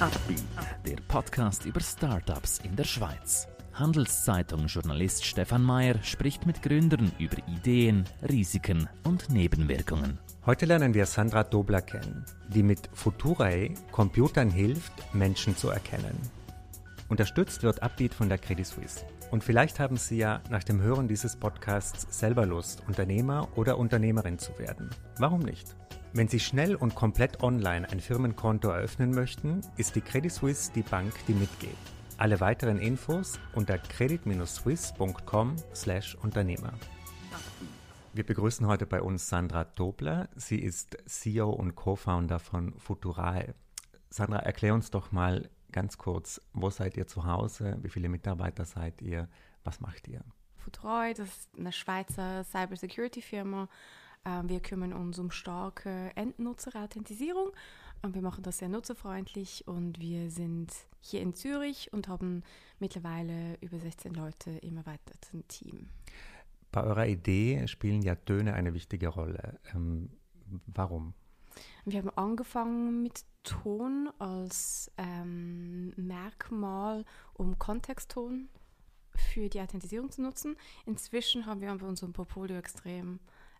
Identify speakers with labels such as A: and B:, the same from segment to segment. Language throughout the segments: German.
A: Upbeat, der Podcast über Startups in der Schweiz. Handelszeitung-Journalist Stefan Mayer spricht mit Gründern über Ideen, Risiken und Nebenwirkungen.
B: Heute lernen wir Sandra Dobler kennen, die mit Futurae Computern hilft, Menschen zu erkennen. Unterstützt wird Upbeat von der Credit Suisse. Und vielleicht haben Sie ja nach dem Hören dieses Podcasts selber Lust, Unternehmer oder Unternehmerin zu werden. Warum nicht? Wenn Sie schnell und komplett online ein Firmenkonto eröffnen möchten, ist die Credit Suisse die Bank, die mitgeht. Alle weiteren Infos unter credit-suisse.com/Unternehmer. Wir begrüßen heute bei uns Sandra Dobler. Sie ist CEO und Co-Founder von Futurae. Sandra, erklär uns doch mal ganz kurz, wo seid ihr zu Hause? Wie viele Mitarbeiter seid ihr? Was macht ihr?
C: Futurae, das ist eine Schweizer Cybersecurity-Firma wir kümmern uns um starke Endnutzerauthentisierung und wir machen das sehr nutzerfreundlich und wir sind hier in Zürich und haben mittlerweile über 16 Leute im erweiterten Team.
B: Bei eurer Idee spielen ja Töne eine wichtige Rolle. Ähm, warum?
C: Wir haben angefangen mit Ton als ähm, Merkmal, um Kontextton für die Authentisierung zu nutzen. Inzwischen haben wir unser Portfolio extrem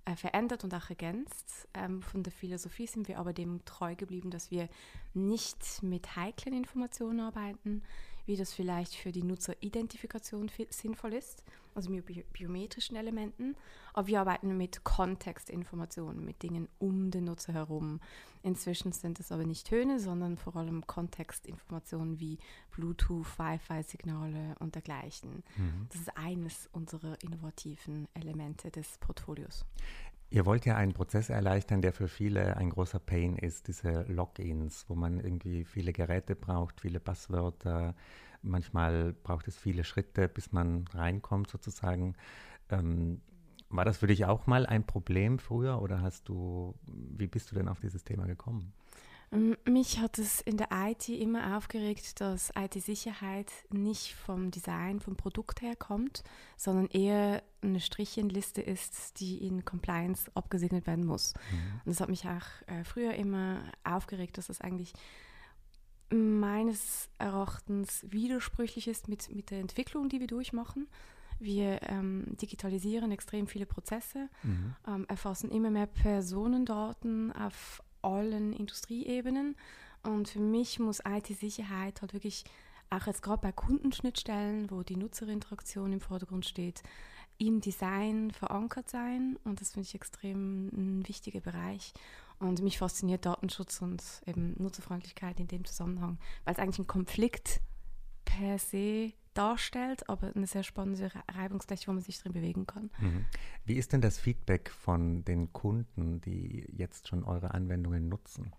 C: äh, verändert und auch ergänzt. Ähm, von der Philosophie sind wir aber dem treu geblieben, dass wir nicht mit heiklen Informationen arbeiten, wie das vielleicht für die Nutzeridentifikation sinnvoll ist, also mit bi biometrischen Elementen. Aber wir arbeiten mit Kontextinformationen, mit Dingen um den Nutzer herum. Inzwischen sind es aber nicht Töne, sondern vor allem Kontextinformationen wie Bluetooth, Wi-Fi-Signale und dergleichen. Mhm. Das ist eines unserer innovativen Elemente des Portfolios.
B: Ihr wollt ja einen Prozess erleichtern, der für viele ein großer Pain ist, diese Logins, wo man irgendwie viele Geräte braucht, viele Passwörter. Manchmal braucht es viele Schritte, bis man reinkommt sozusagen. Ähm, war das für dich auch mal ein Problem früher oder hast du, wie bist du denn auf dieses Thema gekommen?
C: Mich hat es in der IT immer aufgeregt, dass IT-Sicherheit nicht vom Design, vom Produkt her kommt, sondern eher eine Strichenliste ist, die in Compliance abgesegnet werden muss. Mhm. Und das hat mich auch äh, früher immer aufgeregt, dass das eigentlich meines Erachtens widersprüchlich ist mit, mit der Entwicklung, die wir durchmachen. Wir ähm, digitalisieren extrem viele Prozesse, mhm. ähm, erfassen immer mehr Personendaten auf allen Industrieebenen. Und für mich muss IT-Sicherheit halt wirklich auch jetzt gerade bei Kundenschnittstellen, wo die Nutzerinteraktion im Vordergrund steht, im Design verankert sein. Und das finde ich extrem ein wichtiger Bereich. Und mich fasziniert Datenschutz und eben Nutzerfreundlichkeit in dem Zusammenhang, weil es eigentlich ein Konflikt per se darstellt, aber eine sehr spannende Reibungsfläche, wo man sich drin bewegen kann. Mhm.
B: Wie ist denn das Feedback von den Kunden, die jetzt schon eure Anwendungen nutzen?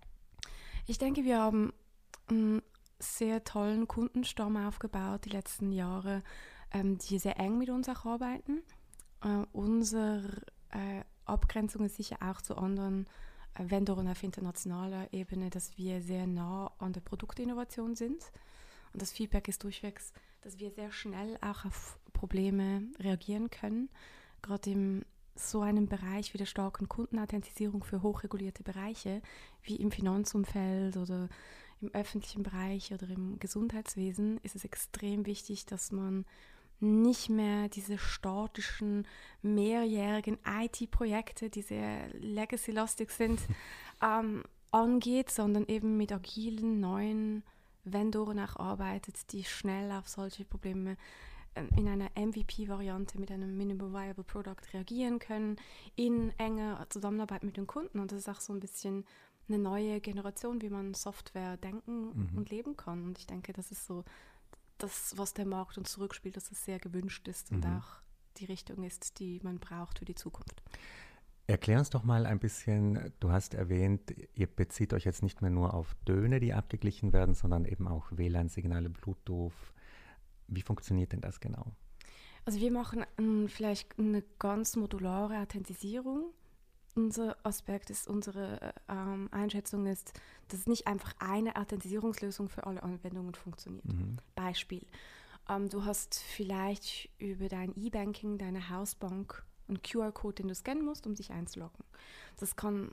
C: Ich denke, wir haben einen sehr tollen Kundenstamm aufgebaut die letzten Jahre, ähm, die sehr eng mit uns auch arbeiten. Äh, unsere äh, Abgrenzung ist sicher auch zu anderen äh, Vendoren auf internationaler Ebene, dass wir sehr nah an der Produktinnovation sind. Und das Feedback ist durchwegs dass wir sehr schnell auch auf Probleme reagieren können. Gerade in so einem Bereich wie der starken Kundenauthentisierung für hochregulierte Bereiche, wie im Finanzumfeld oder im öffentlichen Bereich oder im Gesundheitswesen, ist es extrem wichtig, dass man nicht mehr diese statischen, mehrjährigen IT-Projekte, die sehr legacy-lastig sind, ähm, angeht, sondern eben mit agilen, neuen Vendoren auch arbeitet, die schnell auf solche Probleme ähm, in einer MVP-Variante mit einem Minimum Viable Product reagieren können, in enger Zusammenarbeit mit den Kunden. Und das ist auch so ein bisschen eine neue Generation, wie man Software denken mhm. und leben kann. Und ich denke, das ist so das, was der Markt uns zurückspielt, dass es sehr gewünscht ist mhm. und auch die Richtung ist, die man braucht für die Zukunft.
B: Erklär uns doch mal ein bisschen, du hast erwähnt, ihr bezieht euch jetzt nicht mehr nur auf Töne, die abgeglichen werden, sondern eben auch WLAN-Signale, Bluetooth. Wie funktioniert denn das genau?
C: Also wir machen um, vielleicht eine ganz modulare Authentisierung. Unser Aspekt ist, unsere ähm, Einschätzung ist, dass nicht einfach eine Authentisierungslösung für alle Anwendungen funktioniert. Mhm. Beispiel. Ähm, du hast vielleicht über dein E-Banking, deine Hausbank einen QR-Code, den du scannen musst, um dich einzuloggen. Das kann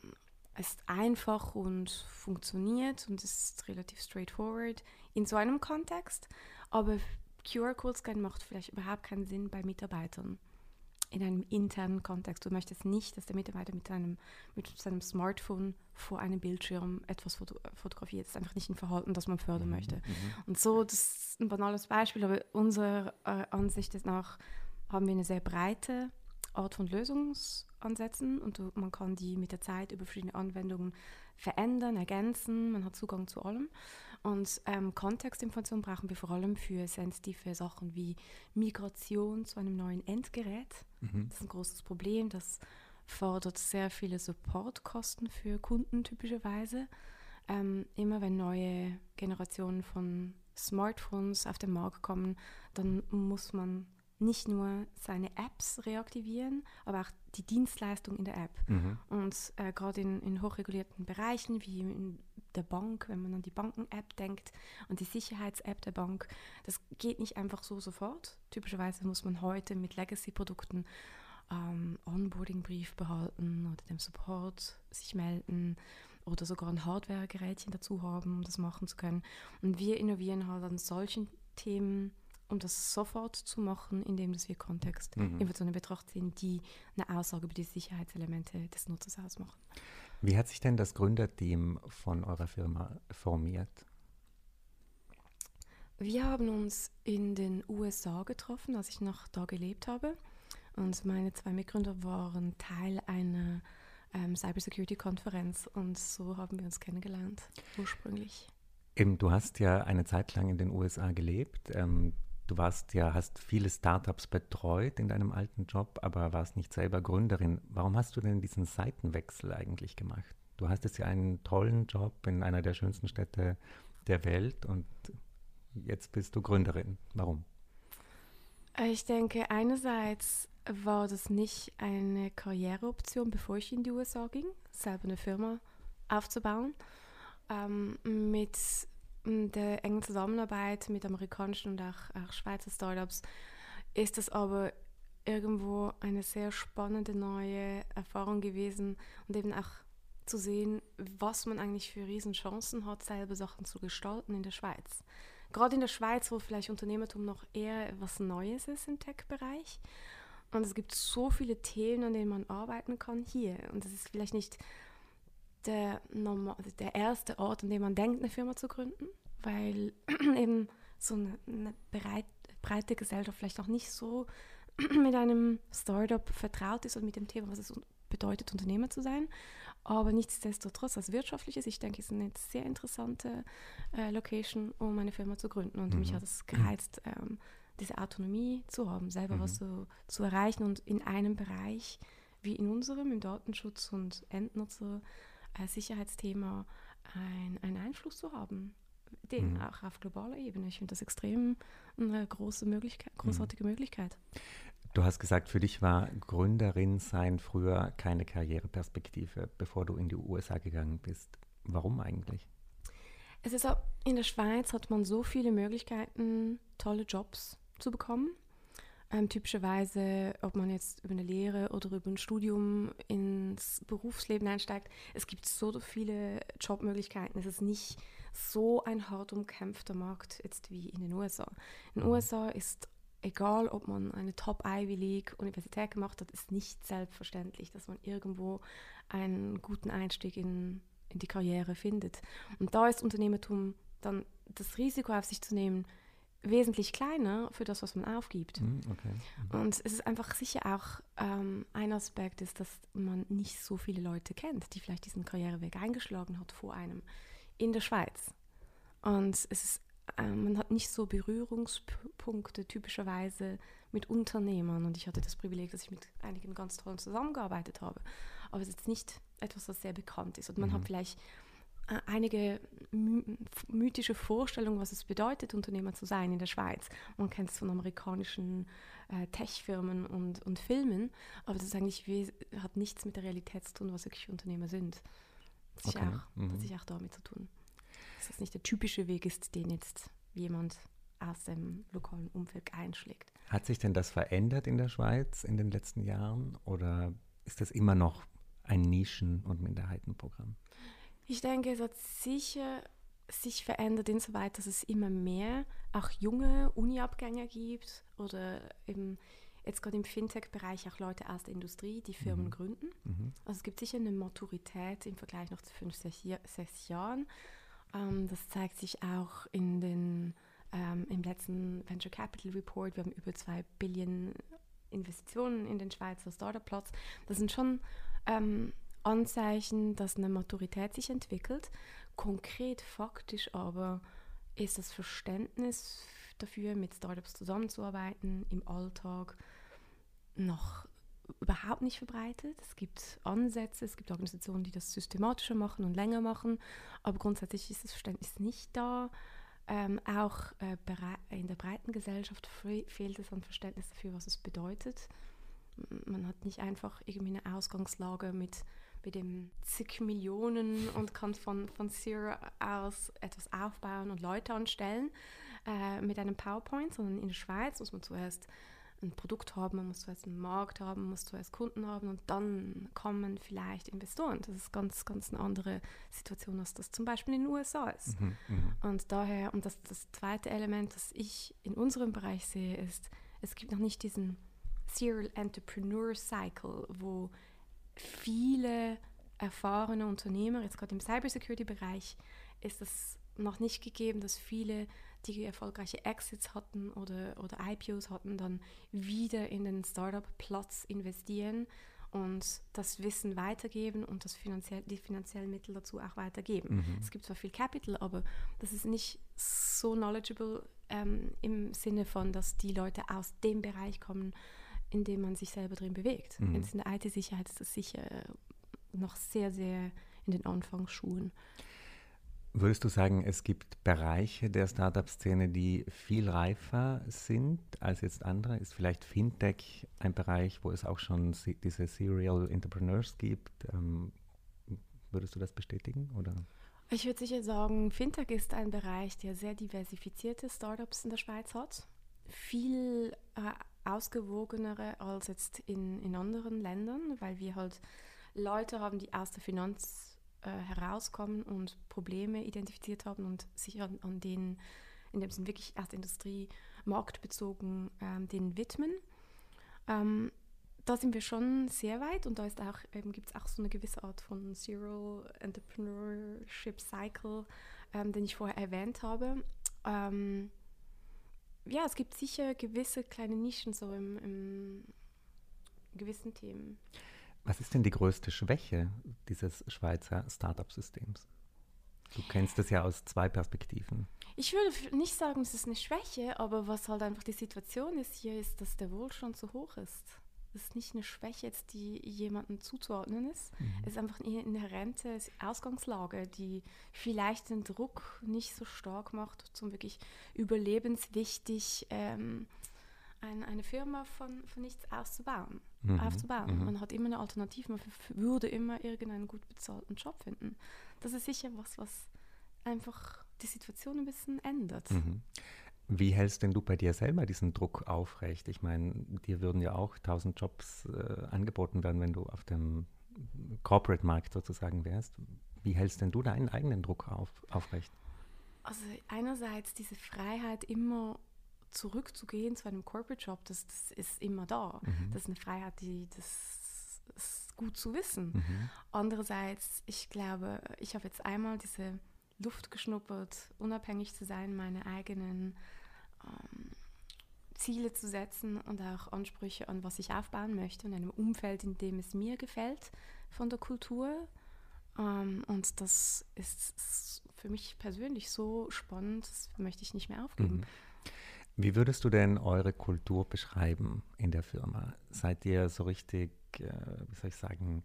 C: ist einfach und funktioniert und ist relativ straightforward in so einem Kontext. Aber QR-Code-Scan macht vielleicht überhaupt keinen Sinn bei Mitarbeitern in einem internen Kontext. Du möchtest nicht, dass der Mitarbeiter mit seinem, mit seinem Smartphone vor einem Bildschirm etwas foto fotografiert. Das ist einfach nicht ein Verhalten, das man fördern mhm. möchte. Mhm. Und so, das ist ein banales Beispiel, aber unserer äh, Ansicht nach haben wir eine sehr breite Art von Lösungsansätzen und man kann die mit der Zeit über verschiedene Anwendungen verändern, ergänzen, man hat Zugang zu allem. Und ähm, Kontextinformation brauchen wir vor allem für sensitive Sachen wie Migration zu einem neuen Endgerät. Mhm. Das ist ein großes Problem, das fordert sehr viele Supportkosten für Kunden typischerweise. Ähm, immer wenn neue Generationen von Smartphones auf den Markt kommen, dann muss man nicht nur seine Apps reaktivieren, aber auch die Dienstleistung in der App. Mhm. Und äh, gerade in, in hochregulierten Bereichen wie in der Bank, wenn man an die Banken-App denkt, an die Sicherheits-App der Bank, das geht nicht einfach so sofort. Typischerweise muss man heute mit Legacy-Produkten ähm, Onboarding-Brief behalten oder dem Support sich melden oder sogar ein Hardware-Gerätchen dazu haben, um das machen zu können. Und wir innovieren halt an solchen Themen, um das sofort zu machen, indem wir Kontext mhm. in Betracht ziehen, die eine Aussage über die Sicherheitselemente des Nutzers ausmachen.
B: Wie hat sich denn das Gründerteam von eurer Firma formiert?
C: Wir haben uns in den USA getroffen, als ich noch da gelebt habe. Und meine zwei Mitgründer waren Teil einer ähm, Cybersecurity-Konferenz und so haben wir uns kennengelernt, ursprünglich.
B: Eben, du hast ja eine Zeit lang in den USA gelebt. Ähm, Du warst ja, hast viele Startups betreut in deinem alten Job, aber warst nicht selber Gründerin. Warum hast du denn diesen Seitenwechsel eigentlich gemacht? Du hast jetzt ja einen tollen Job in einer der schönsten Städte der Welt und jetzt bist du Gründerin. Warum?
C: Ich denke, einerseits war das nicht eine Karriereoption, bevor ich in die USA ging, selber eine Firma aufzubauen. Ähm, mit der engen Zusammenarbeit mit amerikanischen und auch, auch Schweizer Startups ist es aber irgendwo eine sehr spannende neue Erfahrung gewesen und eben auch zu sehen, was man eigentlich für Riesenchancen hat, selber Sachen zu gestalten in der Schweiz. Gerade in der Schweiz, wo vielleicht Unternehmertum noch eher was Neues ist im Tech-Bereich. Und es gibt so viele Themen, an denen man arbeiten kann hier. Und es ist vielleicht nicht der, normal, der erste Ort, an dem man denkt, eine Firma zu gründen, weil eben so eine, eine breit, breite Gesellschaft vielleicht auch nicht so mit einem Startup vertraut ist und mit dem Thema, was es bedeutet, Unternehmer zu sein. Aber nichtsdestotrotz, als wirtschaftliches, ich denke, es ist eine sehr interessante äh, Location, um eine Firma zu gründen. Und mhm. mich hat es gereizt, ähm, diese Autonomie zu haben, selber mhm. was so zu erreichen und in einem Bereich wie in unserem, im Datenschutz und Endnutzer, Sicherheitsthema, ein, einen Einfluss zu haben. Den mhm. auch auf globaler Ebene. Ich finde das extrem eine große Möglichkeit, mhm. großartige mhm. Möglichkeit.
B: Du hast gesagt, für dich war Gründerin sein früher keine Karriereperspektive, bevor du in die USA gegangen bist. Warum eigentlich?
C: Es ist auch, in der Schweiz hat man so viele Möglichkeiten, tolle Jobs zu bekommen. Ähm, typischerweise, ob man jetzt über eine Lehre oder über ein Studium ins Berufsleben einsteigt, es gibt so viele Jobmöglichkeiten. Es ist nicht so ein hart umkämpfter Markt jetzt wie in den USA. In den mhm. USA ist egal, ob man eine Top Ivy League Universität gemacht hat, ist nicht selbstverständlich, dass man irgendwo einen guten Einstieg in, in die Karriere findet. Und da ist Unternehmertum dann das Risiko auf sich zu nehmen, wesentlich kleiner für das, was man aufgibt.
B: Hm, okay.
C: Und es ist einfach sicher auch ähm, ein Aspekt, ist, dass man nicht so viele Leute kennt, die vielleicht diesen Karriereweg eingeschlagen hat vor einem in der Schweiz. Und es ist, äh, man hat nicht so Berührungspunkte typischerweise mit Unternehmern. Und ich hatte das Privileg, dass ich mit einigen ganz tollen zusammengearbeitet habe. Aber es ist nicht etwas, das sehr bekannt ist. Und man mhm. hat vielleicht einige mythische Vorstellungen, was es bedeutet, Unternehmer zu sein in der Schweiz. Man kennt es von amerikanischen äh, Tech-Firmen und, und Filmen, aber das ist eigentlich hat nichts mit der Realität zu tun, was wirklich Unternehmer sind. Das, okay. auch, mhm. hat sich auch damit zu tun. Dass das nicht der typische Weg ist, den jetzt jemand aus dem lokalen Umfeld einschlägt.
B: Hat sich denn das verändert in der Schweiz in den letzten Jahren oder ist das immer noch ein Nischen- und Minderheitenprogramm?
C: Ich denke, es hat sicher sich verändert insoweit, dass es immer mehr auch junge Uni-Abgänger gibt oder eben jetzt gerade im Fintech-Bereich auch Leute aus der Industrie, die Firmen mhm. gründen. Mhm. Also es gibt sicher eine Maturität im Vergleich noch zu fünf, sechs Jahren. Ähm, das zeigt sich auch in den, ähm, im letzten Venture Capital Report. Wir haben über zwei Billionen Investitionen in den Schweizer Startup-Plots. Das sind schon ähm, Anzeichen, dass eine Maturität sich entwickelt. Konkret, faktisch aber ist das Verständnis dafür, mit Startups zusammenzuarbeiten im Alltag noch überhaupt nicht verbreitet. Es gibt Ansätze, es gibt Organisationen, die das systematischer machen und länger machen, aber grundsätzlich ist das Verständnis nicht da. Ähm, auch äh, in der breiten Gesellschaft fehlt es an Verständnis dafür, was es bedeutet. Man hat nicht einfach irgendwie eine Ausgangslage mit, mit dem zig Millionen und kann von, von Zero aus etwas aufbauen und Leute anstellen äh, mit einem PowerPoint, sondern in der Schweiz muss man zuerst ein Produkt haben, man muss zuerst einen Markt haben, man muss zuerst Kunden haben und dann kommen vielleicht Investoren. Das ist ganz, ganz eine andere Situation, als das zum Beispiel in den USA ist. Mhm, mh. Und daher, und das, das zweite Element, das ich in unserem Bereich sehe, ist, es gibt noch nicht diesen Serial Entrepreneur Cycle, wo viele erfahrene Unternehmer, jetzt gerade im Cybersecurity-Bereich, ist es noch nicht gegeben, dass viele die erfolgreiche Exits hatten oder, oder IPOs hatten, dann wieder in den Startup-Platz investieren und das Wissen weitergeben und das finanziell, die finanziellen Mittel dazu auch weitergeben. Mhm. Es gibt zwar viel Capital, aber das ist nicht so knowledgeable ähm, im Sinne von, dass die Leute aus dem Bereich kommen, in dem man sich selber drin bewegt. Mhm. Jetzt in der IT-Sicherheit ist das sicher noch sehr, sehr in den Anfangsschuhen.
B: Würdest du sagen, es gibt Bereiche der Startup-Szene, die viel reifer sind als jetzt andere? Ist vielleicht Fintech ein Bereich, wo es auch schon diese Serial Entrepreneurs gibt? Ähm, würdest du das bestätigen? Oder?
C: Ich würde sicher sagen, Fintech ist ein Bereich, der sehr diversifizierte Startups in der Schweiz hat. Viel äh, ausgewogenere als jetzt in, in anderen Ländern, weil wir halt Leute haben, die aus der Finanz äh, herauskommen und Probleme identifiziert haben und sich an, an denen, in dem Sinne wirklich erst Industrie marktbezogen ähm, denen widmen. Ähm, da sind wir schon sehr weit und da ist auch, ähm, gibt es auch so eine gewisse Art von Zero Entrepreneurship Cycle, ähm, den ich vorher erwähnt habe. Ähm, ja, es gibt sicher gewisse kleine Nischen so im, im gewissen Themen.
B: Was ist denn die größte Schwäche dieses Schweizer Startup-Systems? Du kennst es ja aus zwei Perspektiven.
C: Ich würde nicht sagen, es ist eine Schwäche, aber was halt einfach die Situation ist hier, ist, dass der Wohlstand so hoch ist. Es ist nicht eine Schwäche, jetzt, die jemandem zuzuordnen ist. Mhm. Es ist einfach eine inhärente Ausgangslage, die vielleicht den Druck nicht so stark macht, zum wirklich überlebenswichtig ähm, ein, eine Firma von, von nichts auszubauen mhm. aufzubauen. Mhm. Man hat immer eine Alternative, man würde immer irgendeinen gut bezahlten Job finden. Das ist sicher was, was einfach die Situation ein bisschen ändert.
B: Wie hältst denn du bei dir selber diesen Druck aufrecht? Ich meine, dir würden ja auch tausend Jobs äh, angeboten werden, wenn du auf dem Corporate-Markt sozusagen wärst. Wie hältst denn du deinen eigenen Druck auf, aufrecht?
C: Also einerseits diese Freiheit immer zurückzugehen zu einem Corporate Job, das, das ist immer da. Mhm. Das ist eine Freiheit, die das ist gut zu wissen. Mhm. Andererseits, ich glaube, ich habe jetzt einmal diese Luft geschnuppert, unabhängig zu sein, meine eigenen ähm, Ziele zu setzen und auch Ansprüche an was ich aufbauen möchte in einem Umfeld, in dem es mir gefällt von der Kultur. Ähm, und das ist für mich persönlich so spannend, das möchte ich nicht mehr aufgeben. Mhm.
B: Wie würdest du denn eure Kultur beschreiben in der Firma? Seid ihr so richtig, äh, wie soll ich sagen,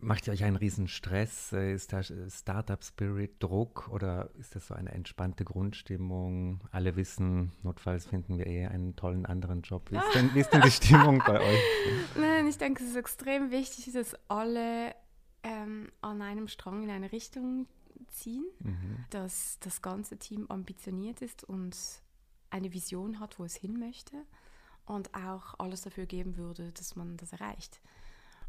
B: macht ihr euch einen riesen Stress? Ist da Startup-Spirit, Druck oder ist das so eine entspannte Grundstimmung? Alle wissen, notfalls finden wir eh einen tollen anderen Job. Wie ist denn, wie ist denn die Stimmung bei euch?
C: Nein, ich denke, es ist extrem wichtig, dass alle ähm, an einem Strang in eine Richtung ziehen, mhm. dass das ganze Team ambitioniert ist und eine Vision hat, wo es hin möchte und auch alles dafür geben würde, dass man das erreicht.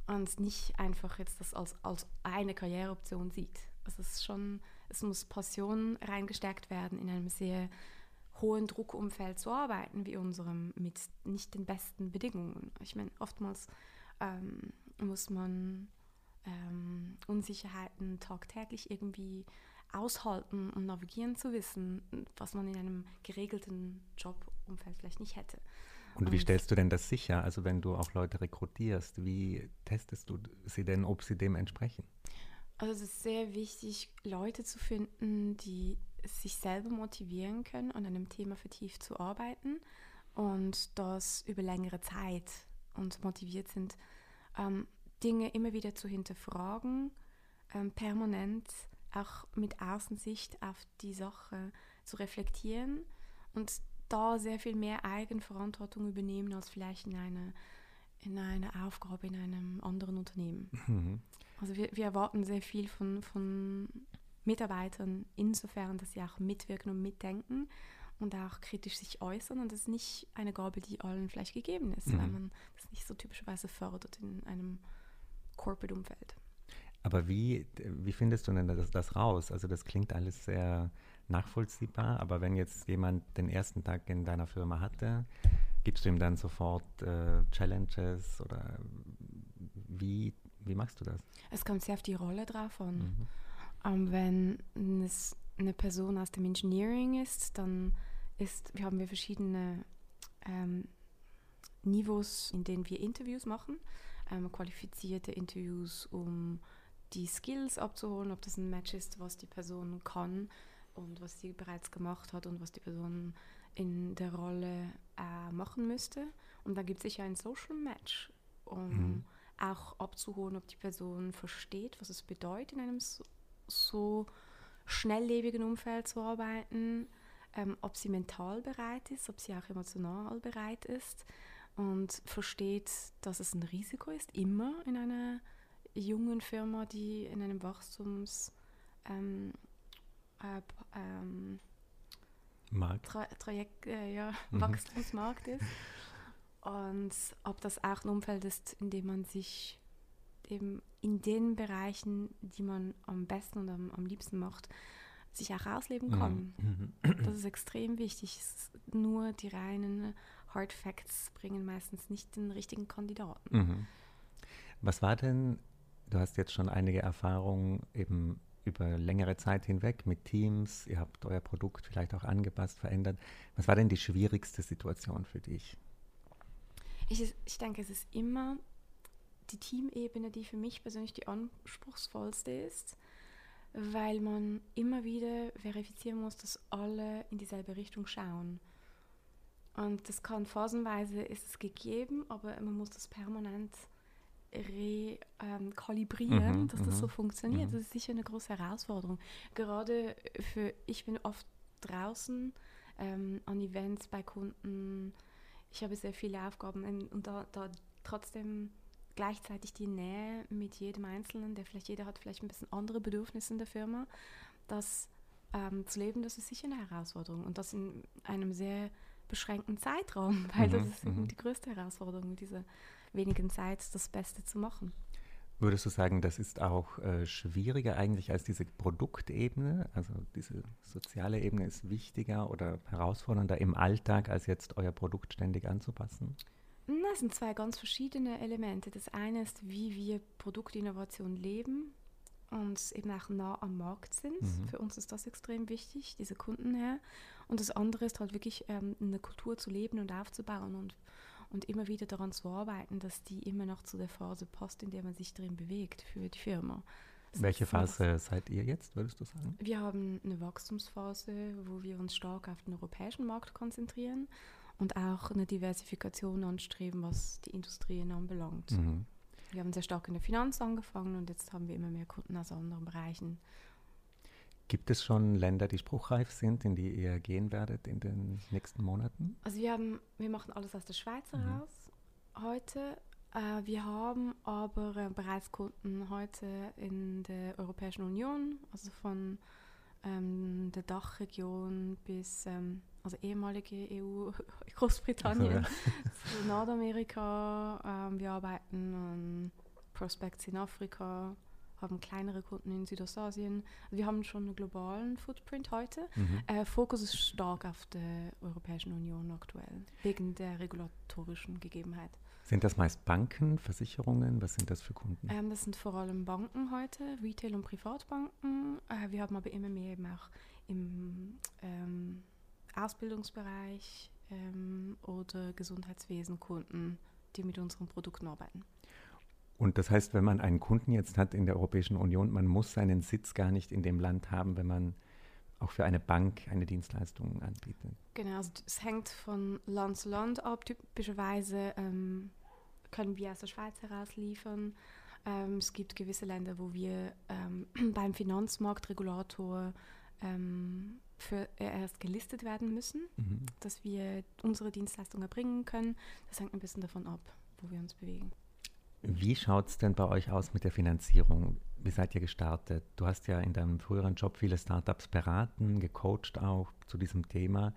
C: Und nicht einfach jetzt das als, als eine Karriereoption sieht. Also es ist schon, es muss Passion reingesteckt werden, in einem sehr hohen Druckumfeld zu arbeiten wie unserem, mit nicht den besten Bedingungen. Ich meine, oftmals ähm, muss man ähm, Unsicherheiten tagtäglich irgendwie aushalten und navigieren zu wissen, was man in einem geregelten Jobumfeld vielleicht nicht hätte.
B: Und wie stellst du denn das sicher? Also wenn du auch Leute rekrutierst, wie testest du sie denn, ob sie dem entsprechen?
C: Also es ist sehr wichtig, Leute zu finden, die sich selber motivieren können, an einem Thema vertieft zu arbeiten und das über längere Zeit und motiviert sind, ähm, Dinge immer wieder zu hinterfragen, ähm, permanent auch mit Außensicht auf die Sache zu reflektieren und da sehr viel mehr Eigenverantwortung übernehmen als vielleicht in einer in eine Aufgabe in einem anderen Unternehmen. Mhm. Also wir, wir erwarten sehr viel von, von Mitarbeitern insofern, dass sie auch mitwirken und mitdenken und auch kritisch sich äußern. Und das ist nicht eine Gabe, die allen vielleicht gegeben ist, mhm. weil man das nicht so typischerweise fördert in einem Corporate-Umfeld.
B: Aber wie, wie findest du denn das, das raus? Also das klingt alles sehr nachvollziehbar, aber wenn jetzt jemand den ersten Tag in deiner Firma hatte, gibst du ihm dann sofort äh, Challenges oder wie, wie machst du das?
C: Es kommt sehr auf die Rolle drauf an. Mhm. Um, wenn es eine Person aus dem Engineering ist, dann ist, wir haben wir verschiedene ähm, Niveaus, in denen wir Interviews machen, ähm, qualifizierte Interviews, um die Skills abzuholen, ob das ein Match ist, was die Person kann und was sie bereits gemacht hat und was die Person in der Rolle äh, machen müsste. Und dann gibt es sicher ein Social Match, um mhm. auch abzuholen, ob die Person versteht, was es bedeutet, in einem so, so schnelllebigen Umfeld zu arbeiten, ähm, ob sie mental bereit ist, ob sie auch emotional bereit ist und versteht, dass es ein Risiko ist, immer in einer jungen Firma, die in einem Wachstums ähm, äh, ähm, Tra Trajekt, äh, ja, mhm. Wachstumsmarkt ist. Und ob das auch ein Umfeld ist, in dem man sich eben in den Bereichen, die man am besten und am, am liebsten macht, sich auch ausleben kann. Mhm. Das ist extrem wichtig. Nur die reinen Hard Facts bringen meistens nicht den richtigen Kandidaten. Mhm.
B: Was war denn du hast jetzt schon einige Erfahrungen eben über längere Zeit hinweg mit Teams. Ihr habt euer Produkt vielleicht auch angepasst, verändert. Was war denn die schwierigste Situation für dich?
C: Ich, ich denke, es ist immer die Teamebene, die für mich persönlich die anspruchsvollste ist, weil man immer wieder verifizieren muss, dass alle in dieselbe Richtung schauen. Und das kann phasenweise ist es gegeben, aber man muss das permanent rekalibrieren, ähm, mhm, dass das so mhm, funktioniert. Mhm. Das ist sicher eine große Herausforderung. Gerade für, ich bin oft draußen ähm, an Events bei Kunden. Ich habe sehr viele Aufgaben und da, da trotzdem gleichzeitig die Nähe mit jedem Einzelnen, der vielleicht jeder hat vielleicht ein bisschen andere Bedürfnisse in der Firma, das ähm, zu leben, das ist sicher eine Herausforderung und das in einem sehr beschränkten Zeitraum, weil mhm, das ist die größte Herausforderung, diese wenigen Zeit das Beste zu machen.
B: Würdest du sagen, das ist auch äh, schwieriger eigentlich als diese Produktebene? Also diese soziale Ebene ist wichtiger oder herausfordernder im Alltag, als jetzt euer Produkt ständig anzupassen?
C: Das sind zwei ganz verschiedene Elemente. Das eine ist, wie wir Produktinnovation leben und eben auch nah am Markt sind. Mhm. Für uns ist das extrem wichtig, diese Kunden her. Und das andere ist halt wirklich ähm, eine Kultur zu leben und aufzubauen und und immer wieder daran zu arbeiten, dass die immer noch zu der Phase passt, in der man sich drin bewegt für die Firma.
B: Das Welche Phase seid ihr jetzt, würdest du sagen?
C: Wir haben eine Wachstumsphase, wo wir uns stark auf den europäischen Markt konzentrieren und auch eine Diversifikation anstreben, was die Industrien anbelangt. Mhm. Wir haben sehr stark in der Finanz angefangen und jetzt haben wir immer mehr Kunden aus anderen Bereichen.
B: Gibt es schon Länder, die spruchreif sind, in die ihr gehen werdet in den nächsten Monaten?
C: Also wir haben, wir machen alles aus der Schweiz mhm. heraus heute. Äh, wir haben aber äh, bereits Kunden heute in der Europäischen Union, also von ähm, der Dachregion bis ähm, also ehemalige EU, Großbritannien, also, ja. Nordamerika. Ähm, wir arbeiten an Prospects in Afrika, haben kleinere Kunden in Südostasien. Wir haben schon einen globalen Footprint heute. Mhm. Äh, Fokus ist stark auf der Europäischen Union aktuell, wegen der regulatorischen Gegebenheit.
B: Sind das meist Banken, Versicherungen? Was sind das für Kunden?
C: Ähm, das sind vor allem Banken heute, Retail- und Privatbanken. Äh, wir haben aber immer mehr eben auch im ähm, Ausbildungsbereich ähm, oder Gesundheitswesen Kunden, die mit unseren Produkten arbeiten.
B: Und das heißt, wenn man einen Kunden jetzt hat in der Europäischen Union, man muss seinen Sitz gar nicht in dem Land haben, wenn man auch für eine Bank eine Dienstleistung anbietet.
C: Genau, also es hängt von Land zu Land ab. Typischerweise ähm, können wir aus der Schweiz heraus liefern. Ähm, es gibt gewisse Länder, wo wir ähm, beim Finanzmarktregulator ähm, für erst gelistet werden müssen, mhm. dass wir unsere Dienstleistung erbringen können. Das hängt ein bisschen davon ab, wo wir uns bewegen.
B: Wie schaut es denn bei euch aus mit der Finanzierung? Wie seid ihr gestartet? Du hast ja in deinem früheren Job viele Startups beraten, gecoacht auch zu diesem Thema.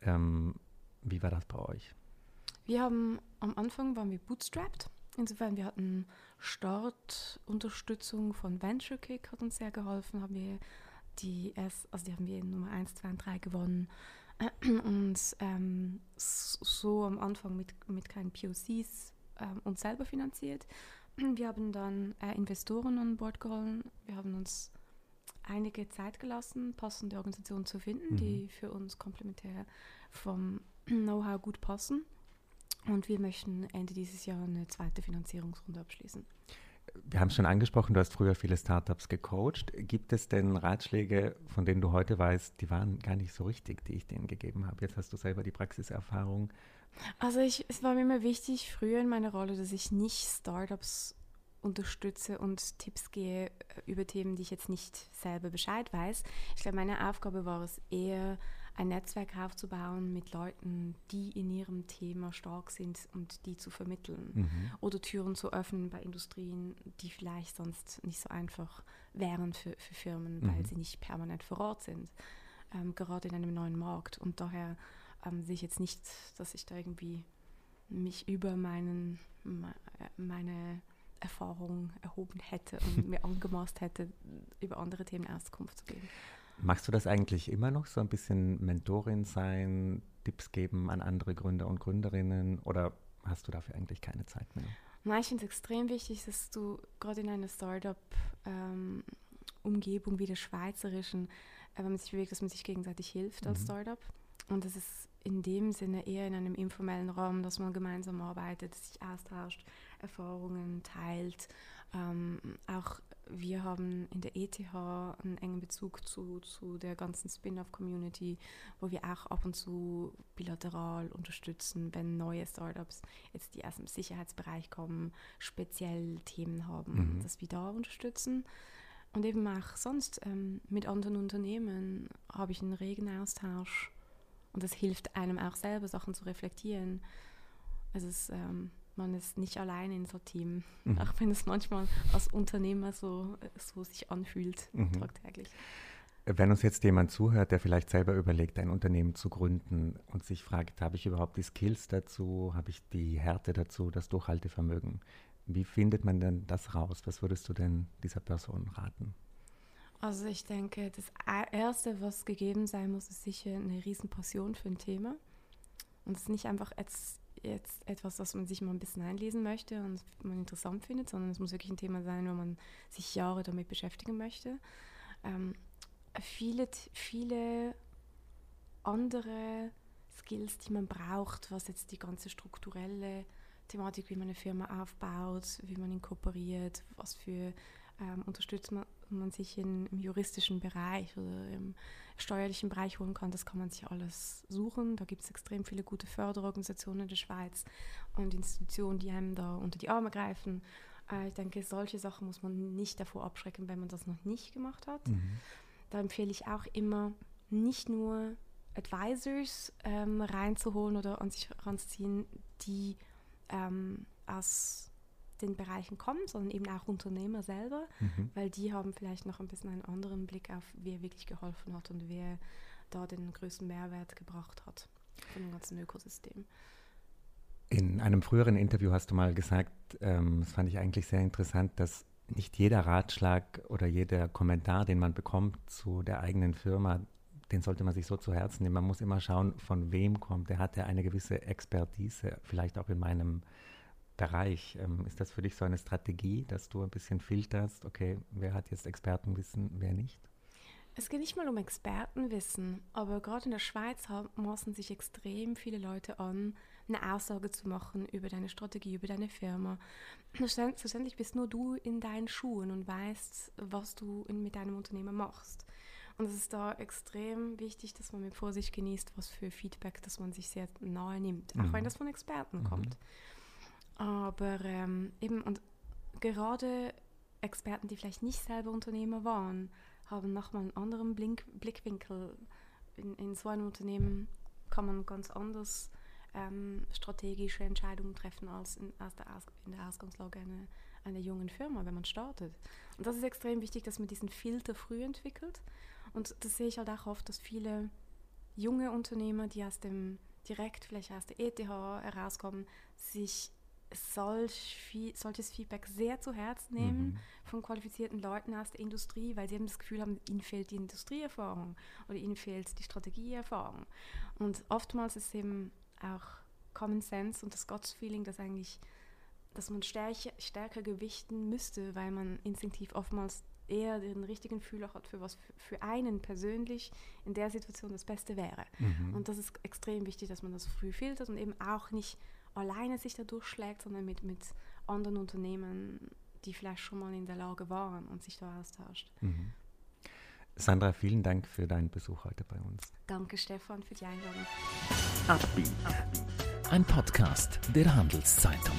B: Ähm, wie war das bei euch?
C: Wir haben am Anfang waren wir bootstrapped. Insofern wir hatten Startunterstützung von Venture Kick hat uns sehr geholfen. Haben wir die erst, also die haben wir in Nummer 1, 2 und 3 gewonnen. Und ähm, so am Anfang mit, mit keinen POCs ähm, uns selber finanziert. Wir haben dann äh, Investoren an Bord geholt. Wir haben uns einige Zeit gelassen, passende Organisationen zu finden, mhm. die für uns komplementär vom Know-how gut passen. Und wir möchten Ende dieses Jahr eine zweite Finanzierungsrunde abschließen.
B: Wir haben es schon angesprochen, du hast früher viele Startups gecoacht. Gibt es denn Ratschläge, von denen du heute weißt, die waren gar nicht so richtig, die ich denen gegeben habe? Jetzt hast du selber die Praxiserfahrung.
C: Also ich, es war mir immer wichtig, früher in meiner Rolle, dass ich nicht Startups unterstütze und Tipps gehe äh, über Themen, die ich jetzt nicht selber Bescheid weiß. Ich glaube, meine Aufgabe war es eher, ein Netzwerk aufzubauen mit Leuten, die in ihrem Thema stark sind und die zu vermitteln. Mhm. Oder Türen zu öffnen bei Industrien, die vielleicht sonst nicht so einfach wären für, für Firmen, mhm. weil sie nicht permanent vor Ort sind. Ähm, gerade in einem neuen Markt. Und daher ähm, sehe ich jetzt nicht, dass ich da irgendwie mich über meinen, meine Erfahrung erhoben hätte und mir angemaßt hätte, über andere Themen Auskunft zu geben.
B: Machst du das eigentlich immer noch, so ein bisschen Mentorin sein, Tipps geben an andere Gründer und Gründerinnen oder hast du dafür eigentlich keine Zeit mehr?
C: Nein, ich finde es extrem wichtig, dass du gerade in einer Startup-Umgebung ähm, wie der schweizerischen, äh, wenn man sich bewegt, dass man sich gegenseitig hilft als mhm. Startup. Und das ist in dem Sinne eher in einem informellen Raum, dass man gemeinsam arbeitet, sich austauscht, Erfahrungen teilt. Ähm, auch wir haben in der ETH einen engen Bezug zu, zu der ganzen Spin-off-Community, wo wir auch ab und zu bilateral unterstützen, wenn neue Startups jetzt die aus dem Sicherheitsbereich kommen, speziell Themen haben, mhm. dass wir da unterstützen. Und eben auch sonst ähm, mit anderen Unternehmen habe ich einen regen Austausch und das hilft einem auch selber, Sachen zu reflektieren. Also es, ähm, man ist nicht allein in so einem Team, mhm. auch wenn es manchmal als Unternehmer so, so sich anfühlt, mhm. tagtäglich.
B: Wenn uns jetzt jemand zuhört, der vielleicht selber überlegt, ein Unternehmen zu gründen und sich fragt, habe ich überhaupt die Skills dazu, habe ich die Härte dazu, das Durchhaltevermögen, wie findet man denn das raus? Was würdest du denn dieser Person raten?
C: Also ich denke, das Erste, was gegeben sein muss, ist sicher eine riesen Passion für ein Thema. Und es ist nicht einfach jetzt, jetzt etwas, was man sich mal ein bisschen einlesen möchte und man interessant findet, sondern es muss wirklich ein Thema sein, wo man sich Jahre damit beschäftigen möchte. Ähm, viele, viele andere Skills, die man braucht, was jetzt die ganze strukturelle Thematik, wie man eine Firma aufbaut, wie man inkorporiert, was für ähm, Unterstützung man sich in, im juristischen Bereich oder im steuerlichen Bereich holen kann, das kann man sich alles suchen. Da gibt es extrem viele gute Förderorganisationen in der Schweiz und Institutionen, die einem da unter die Arme greifen. Äh, ich denke, solche Sachen muss man nicht davor abschrecken, wenn man das noch nicht gemacht hat. Mhm. Da empfehle ich auch immer, nicht nur Advisors ähm, reinzuholen oder an sich ranzuziehen, die ähm, aus den Bereichen kommen, sondern eben auch Unternehmer selber, mhm. weil die haben vielleicht noch ein bisschen einen anderen Blick auf, wer wirklich geholfen hat und wer da den größten Mehrwert gebracht hat von dem ganzen Ökosystem.
B: In einem früheren Interview hast du mal gesagt, ähm, das fand ich eigentlich sehr interessant, dass nicht jeder Ratschlag oder jeder Kommentar, den man bekommt zu der eigenen Firma, den sollte man sich so zu Herzen nehmen. Man muss immer schauen, von wem kommt. Der hat ja eine gewisse Expertise, vielleicht auch in meinem Bereich. Ähm, ist das für dich so eine Strategie, dass du ein bisschen filterst, okay, wer hat jetzt Expertenwissen, wer nicht?
C: Es geht nicht mal um Expertenwissen, aber gerade in der Schweiz maßen sich extrem viele Leute an, eine Aussage zu machen über deine Strategie, über deine Firma. Schlussendlich bist nur du in deinen Schuhen und weißt, was du mit deinem Unternehmen machst. Und es ist da extrem wichtig, dass man mit Vorsicht genießt, was für Feedback, dass man sich sehr nahe nimmt, auch mhm. wenn das von Experten mhm. kommt. Aber ähm, eben, und gerade Experten, die vielleicht nicht selber Unternehmer waren, haben nochmal einen anderen Blink Blickwinkel. In, in, so einem Unternehmen kann man ganz anders ähm, strategische Entscheidungen treffen als in, als der Aus, in der Ausgangslage einer, einer jungen Firma, wenn man startet. Und das ist extrem wichtig, dass man diesen Filter früh entwickelt. Und das sehe ich halt auch oft, dass viele junge Unternehmer, die aus dem direkt vielleicht aus der ETH herauskommen, sich solch, solches Feedback sehr zu Herzen nehmen mhm. von qualifizierten Leuten aus der Industrie, weil sie haben das Gefühl haben, ihnen fehlt die Industrieerfahrung oder ihnen fehlt die Strategieerfahrung. Und oftmals ist eben auch Common Sense und das Gottesfeeling, das eigentlich, dass man stärker, stärker gewichten müsste, weil man instinktiv oftmals eher den richtigen Fühler hat, für was für einen persönlich in der Situation das Beste wäre. Mhm. Und das ist extrem wichtig, dass man das früh filtert und eben auch nicht alleine sich da durchschlägt, sondern mit, mit anderen Unternehmen, die vielleicht schon mal in der Lage waren und sich da austauscht. Mhm.
B: Sandra, vielen Dank für deinen Besuch heute bei uns.
C: Danke, Stefan, für die Einladung.
A: Ein Podcast der Handelszeitung.